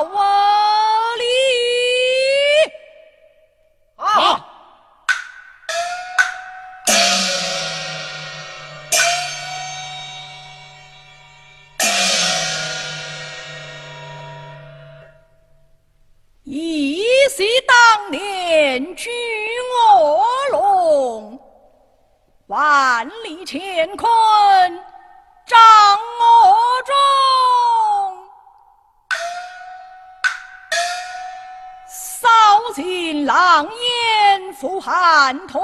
我复汉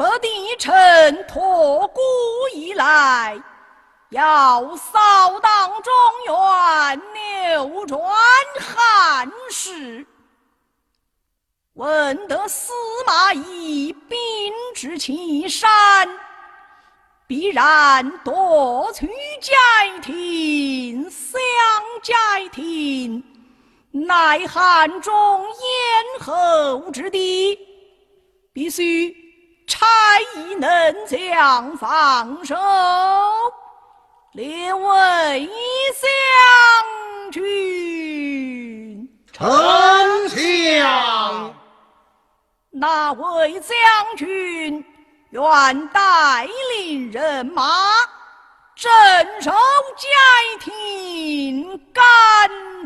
北地臣托孤以来，要扫荡中原，扭转汉室。闻得司马懿兵至岐山，必然夺取街亭、相斋亭。乃汉中咽喉之地，必须差役能将防守，列位将军。丞相，那位将军愿带领人马镇守街亭，担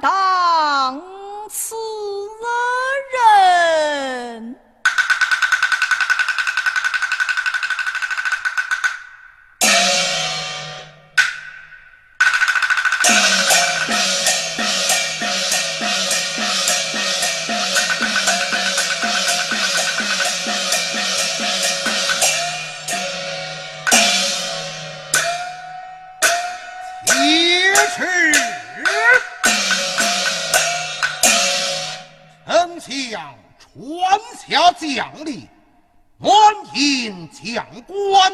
当此任。下将令，满引将官，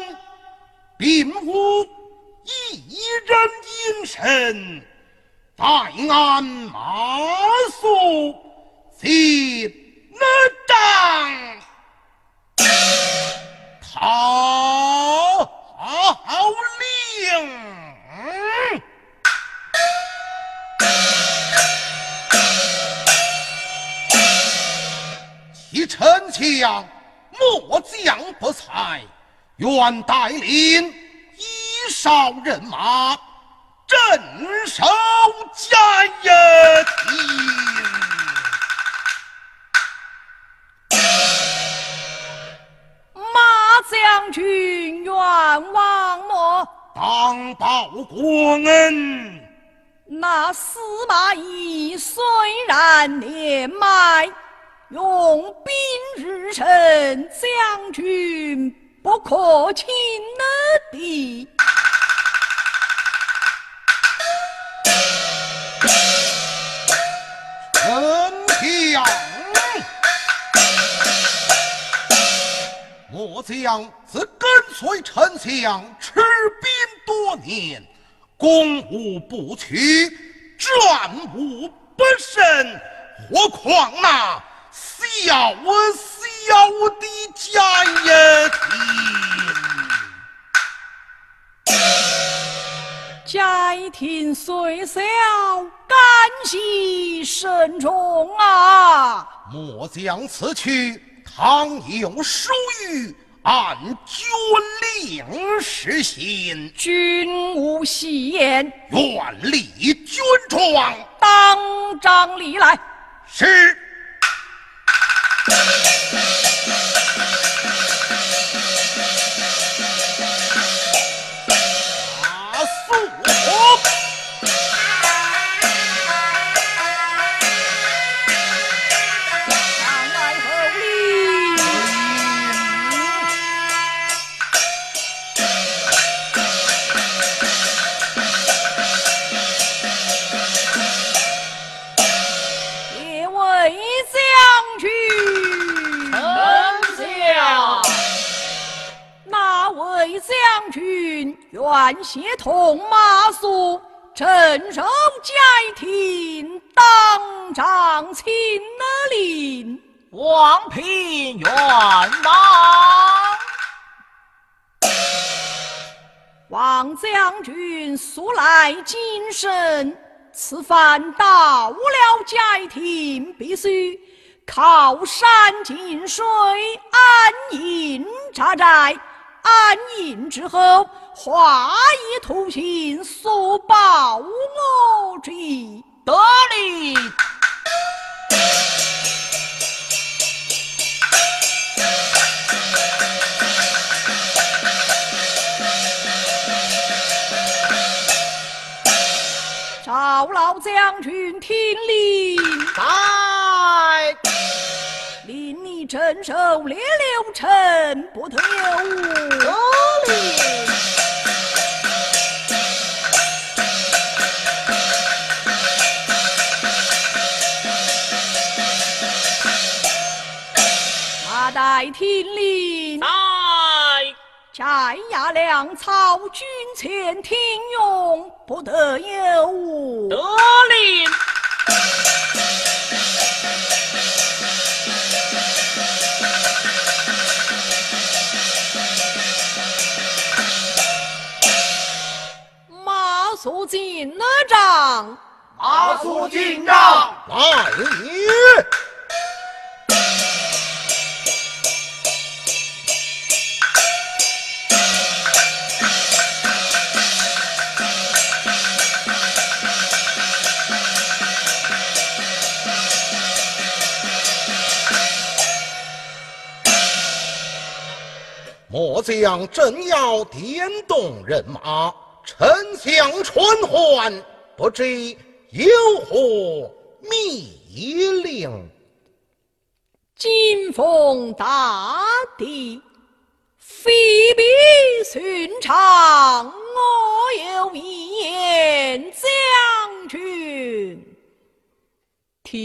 并无一人应身，在鞍马谡，进那帐。讨令。丞相末将不才，愿带领一哨人马镇守嘉业亭。马将军愿望么？当报国恩，那司马懿虽然年迈，用兵日程，将军不可轻了的。丞相，末将自跟随丞相持兵多年，攻无不取，战无不胜，何况那小小的家业亭？斋亭虽小，干系甚重啊！末将此去，倘有疏虞，按军令实行。君无戏言，愿立军状。当张礼来。是。Thank you. 军愿协同马谡，镇守街亭，当掌亲领。王平冤枉。王将军素来谨慎，此番到了街亭，必须靠山进水，安营扎寨。安营之后，画意图形，速报我之意。得令。赵老将军听令，在令你镇守列六城，不得有误。得令。马岱听令，在摘押粮草，军前听用，不得有误。得令。马谡进哪帐，马谡进帐，来也！末将正要点动人马，丞相传唤，不知有何密令？金风大帝，非比寻常。我有一言，将军听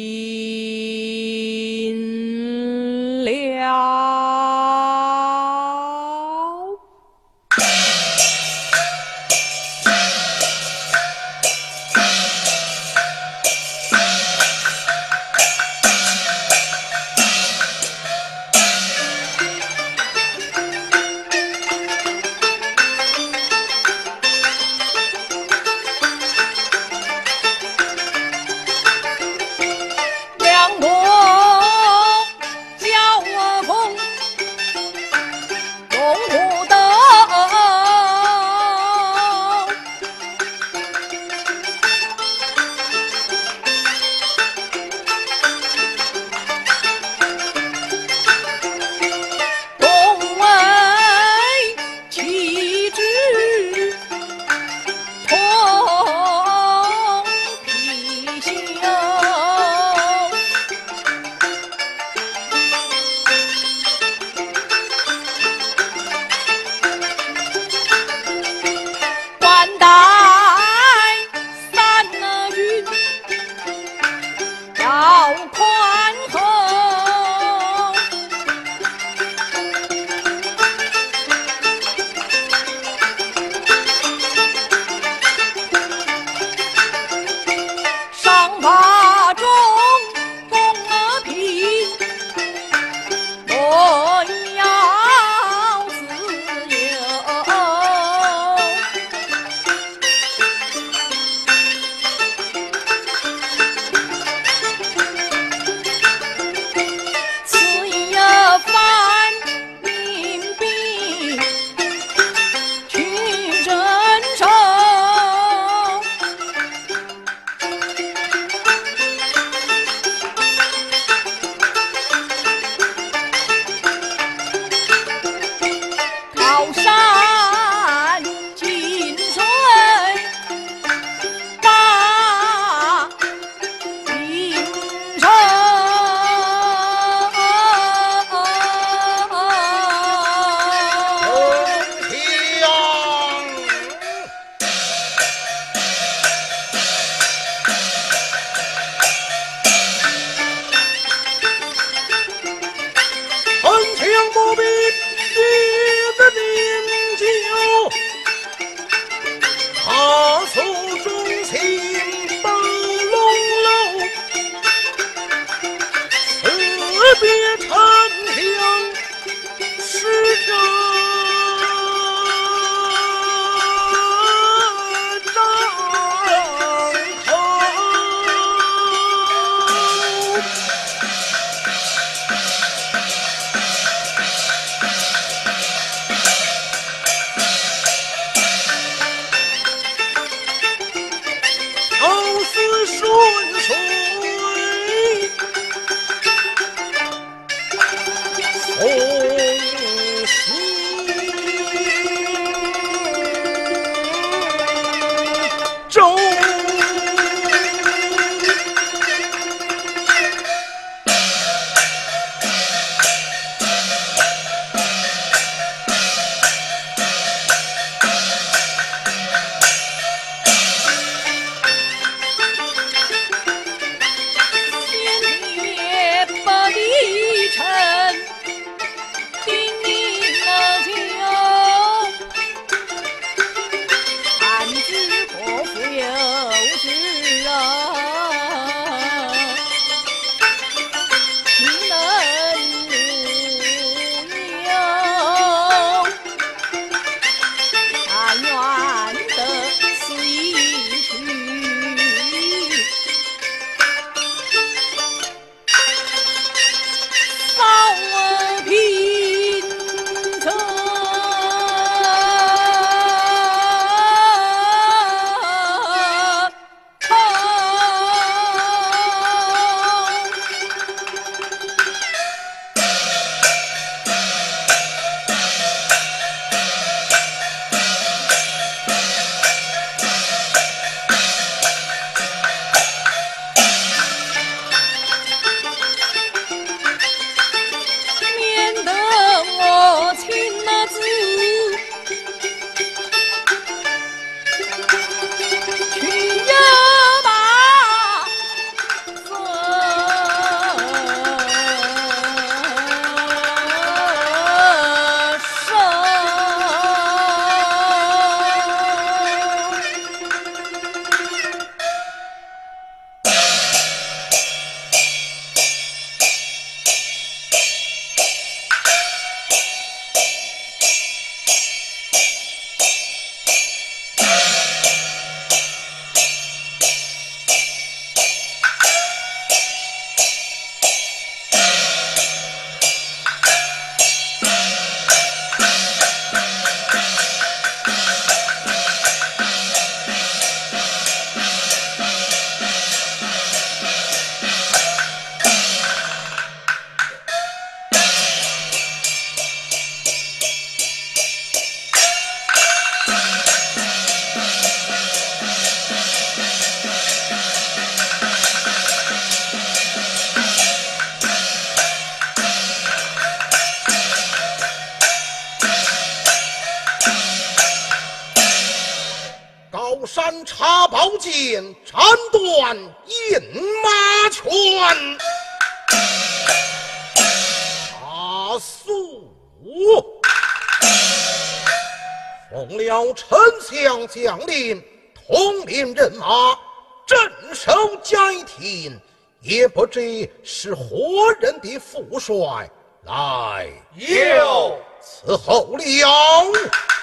是何人的父帅来有此候了。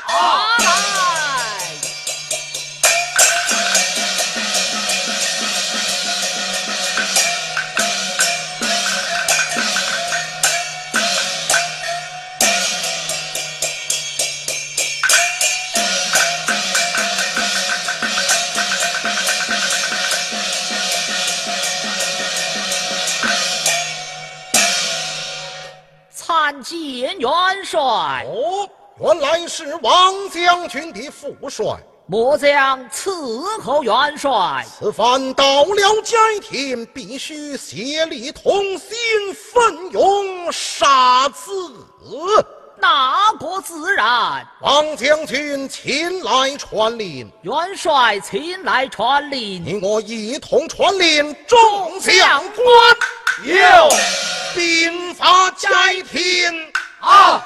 阿见元帅，哦，原来是王将军的副帅。末将伺候元帅。此番到了街亭，必须协力同心，奋勇杀子。哪个自然？王将军前来传令，元帅前来传令。你我一同传令，众将官有兵发街亭啊！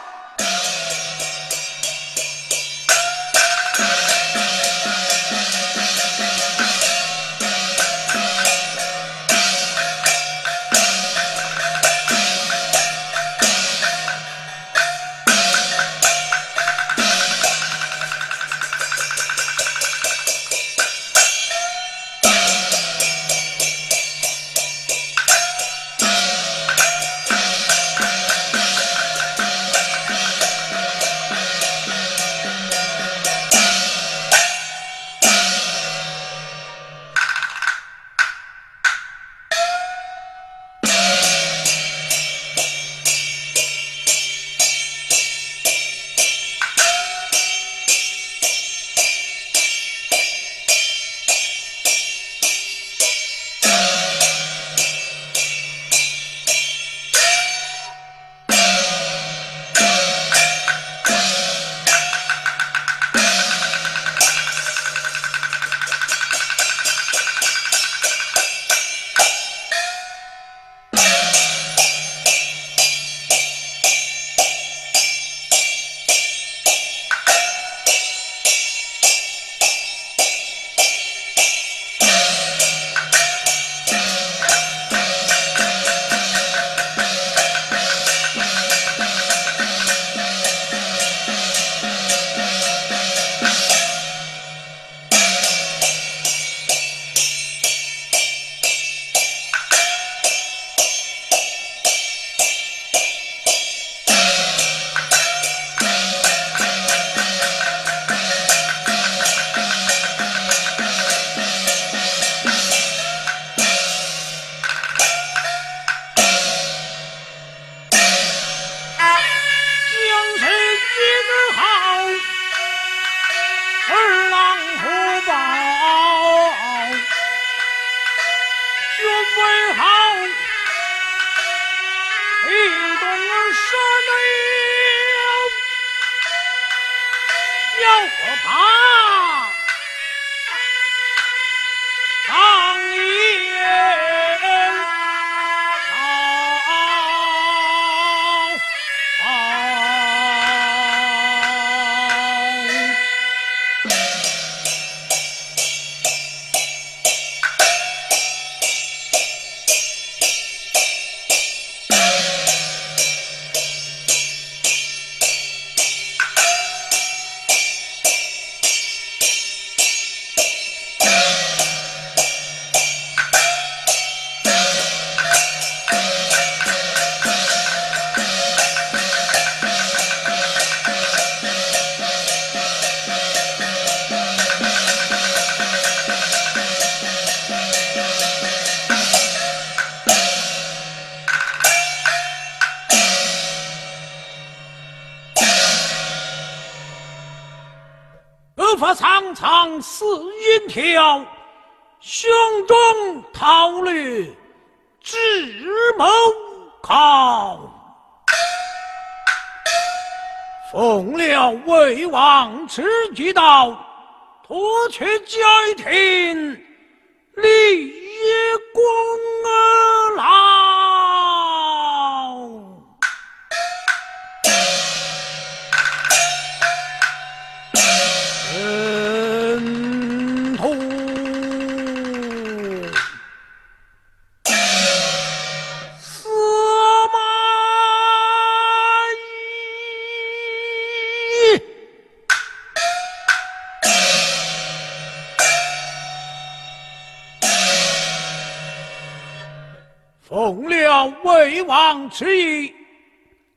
奉了魏王之意，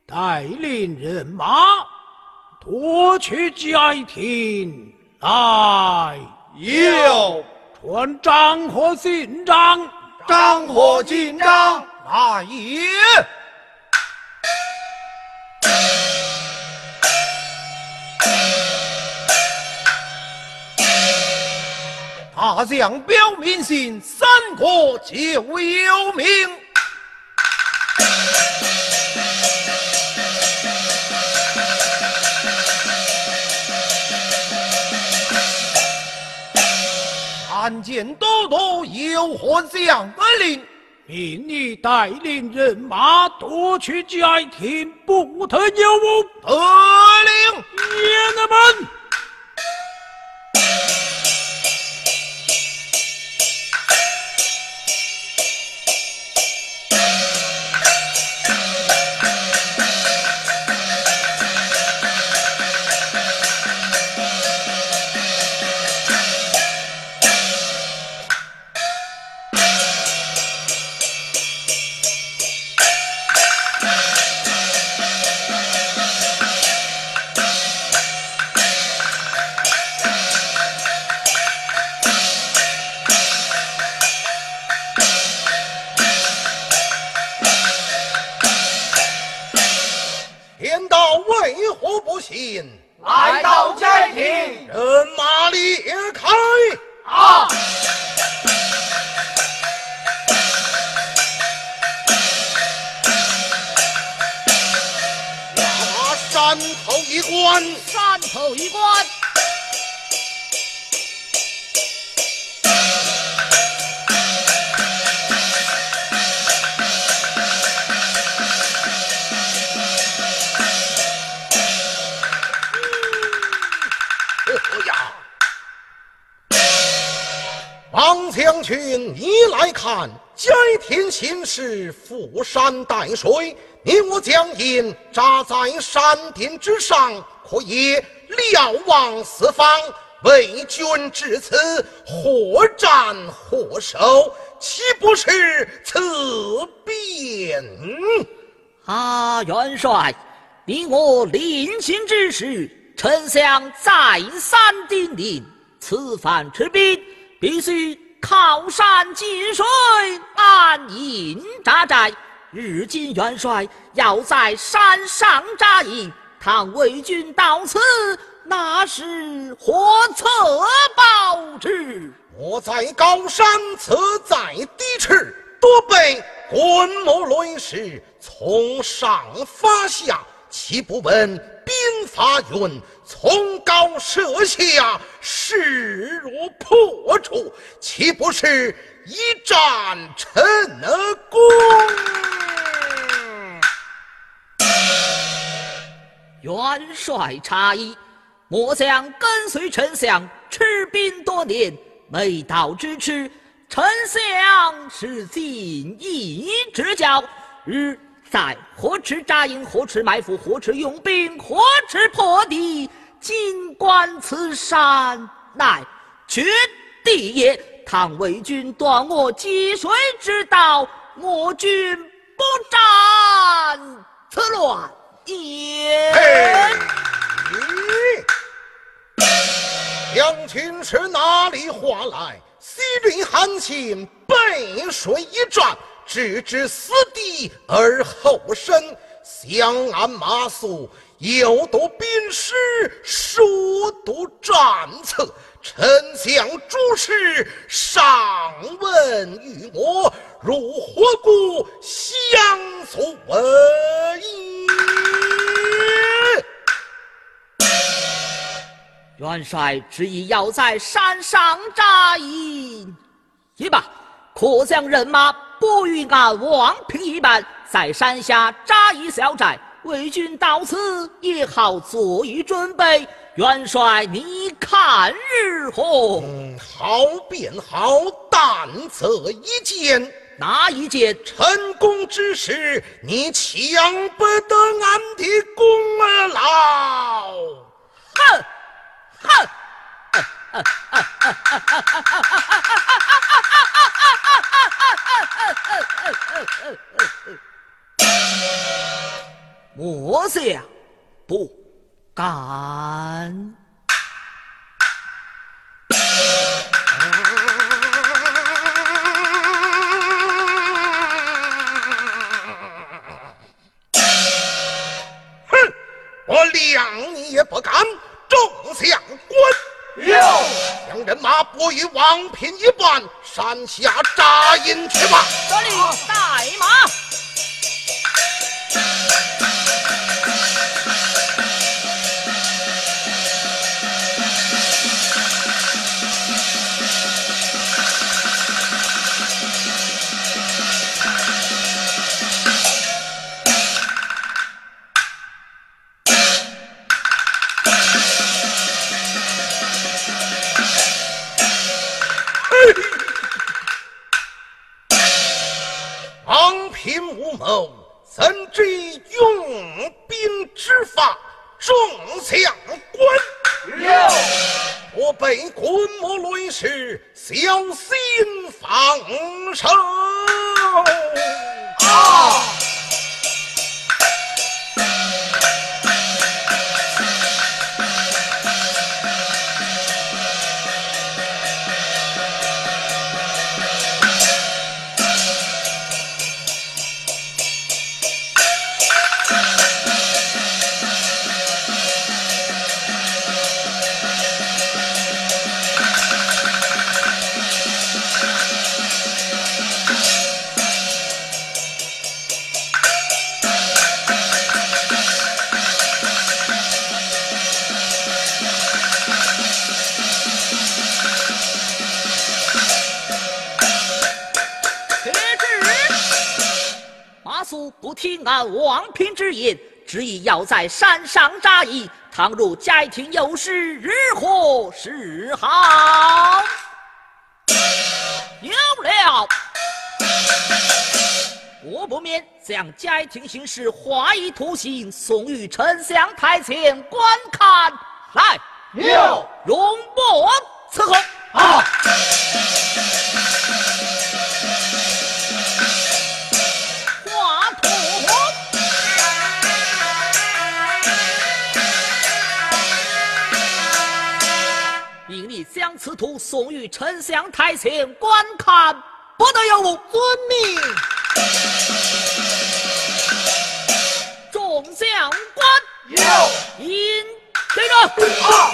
带领人马夺取街亭来。有传张和信章，张火进章来也。大将表明心，三国皆为有名。参见都督有何将本领？命你带领人马夺取街亭，不得有误。得令。爷们何不信？来到寨亭，人马列开！啊！把山头一关，山头一关，看，街亭形势负山带水，你我将营扎在山顶之上，可以瞭望四方。为君至此，或战或守，岂不是此变？啊，元帅，你我临行之时，丞相再三叮咛，此番出兵必须靠山近水，安营扎寨。日今元帅要在山上扎营，倘魏军到此，那是何策报之。我在高山，则在低池，多被滚木雷石从上发下，岂不闻兵法云：从高射下，势如破竹，岂不是一战成功？元帅差矣，末将跟随丞相持兵多年，每到咫尺，丞相是锦衣之交。日在何池扎营，何池埋伏，何池用兵，何池破敌。尽管此山乃绝地也，倘魏军断我积水之道，我军不战此乱也。嘿，将军是哪里话来？西临韩信背水一战，置之死地而后生。相安马谡，有读兵师，熟读战策。丞相诸事，上问于我，如何故相所闻？元帅执意要在山上扎营，去吧，可将人马不与俺王平一般，在山下扎一小寨，为军到此也好做一准备。元帅，你看日何？嗯，好便好，但这一件，哪一件？成功之时，你抢不得俺的功劳。哼！哼！莫想不敢。哼！我谅你也不敢。众相官，有将人马拨于王平一半，山下扎营去吧。这里带马。众将官我被滚魔轮时小心防守。啊。按王平之言，执意要在山上扎营。倘若家庭有事，如何是好？有了，我不免将家庭形势画一图形，送于丞相台前观看。来，有，容伯伺候。啊。将此图送与丞相台前观看，不得有误。遵命。众将官有，引这个。啊。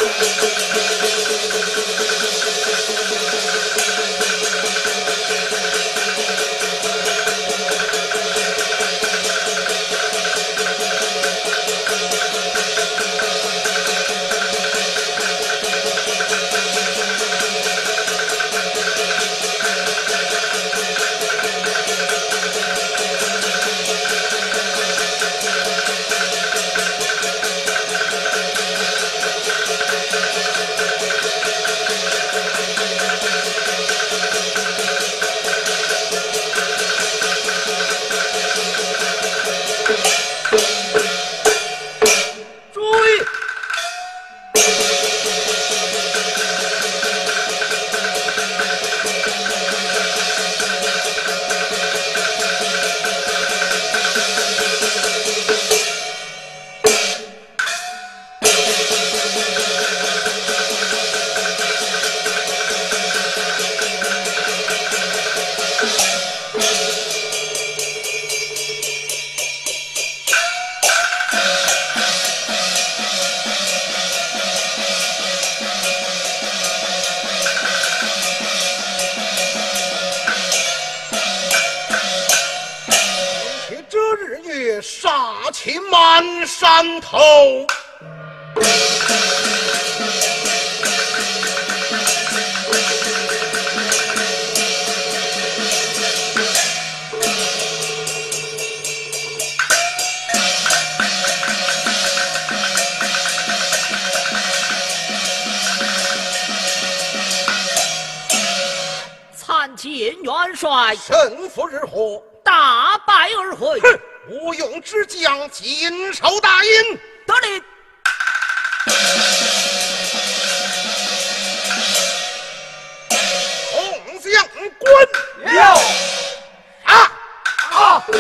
翻山头。参见元帅。胜负如何大败而回。哼，无用之将，谨守大印。得令。红将官！要啊啊！对，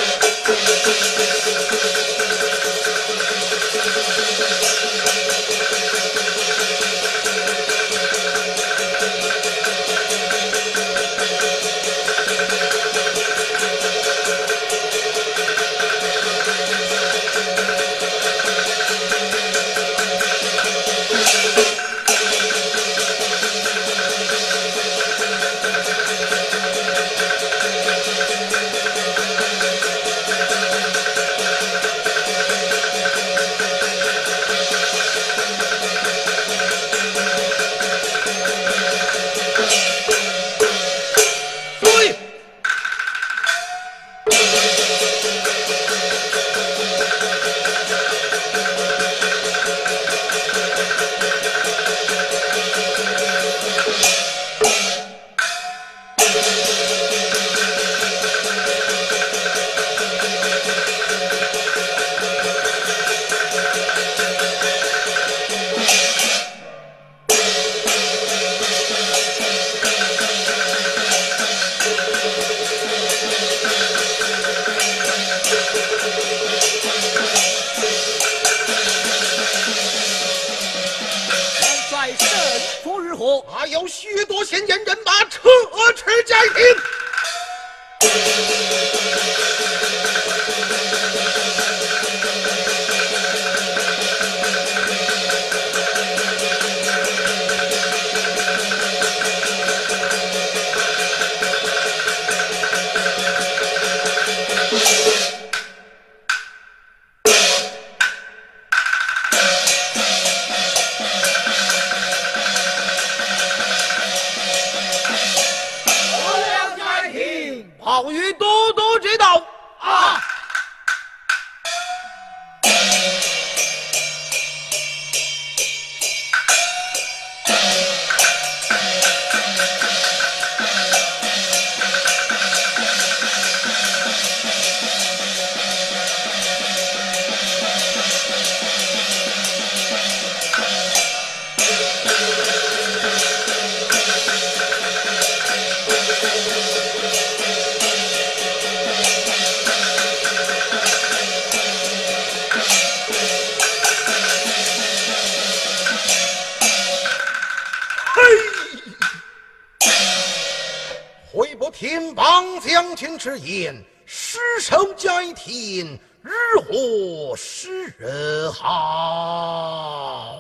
言，失守家庭，日何是好？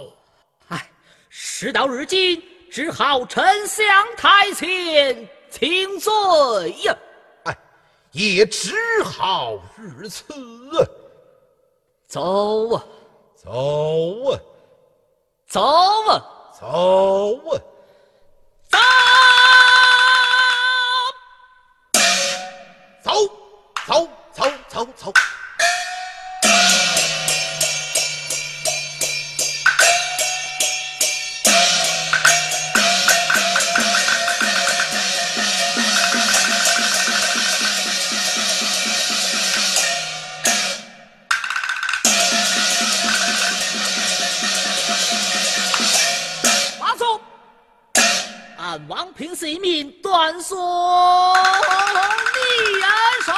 唉，事到如今，只好丞相台前请罪呀。哎，也只好如此。走啊，走啊，走啊，走啊！走走！马祖，按王平性命断送你安手。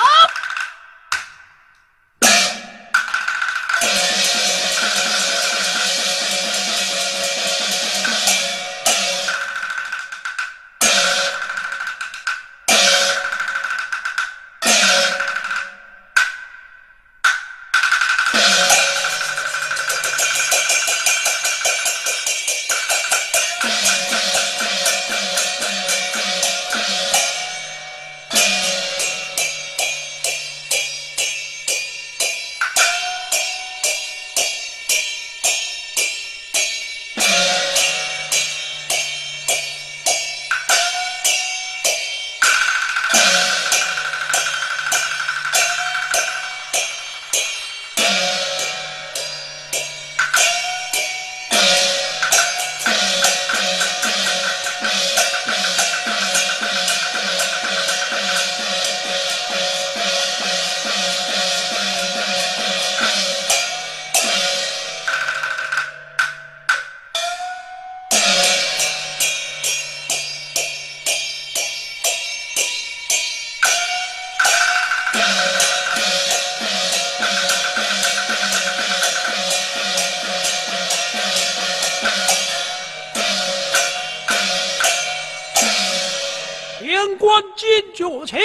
进爵起，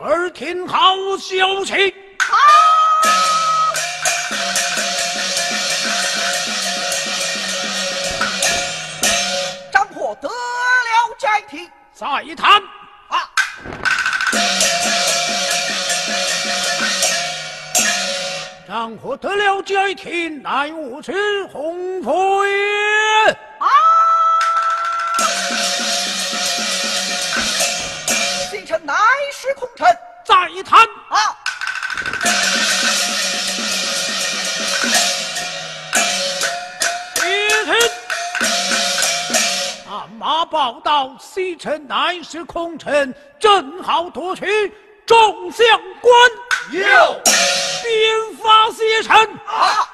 耳听好消息。张破得了解题，再谈。啊！张获得了解题，乃无知鸿福也。空城，再谈。啊！别听。俺马报道，西城乃是空城，正好夺取众相官。有兵发西城。啊！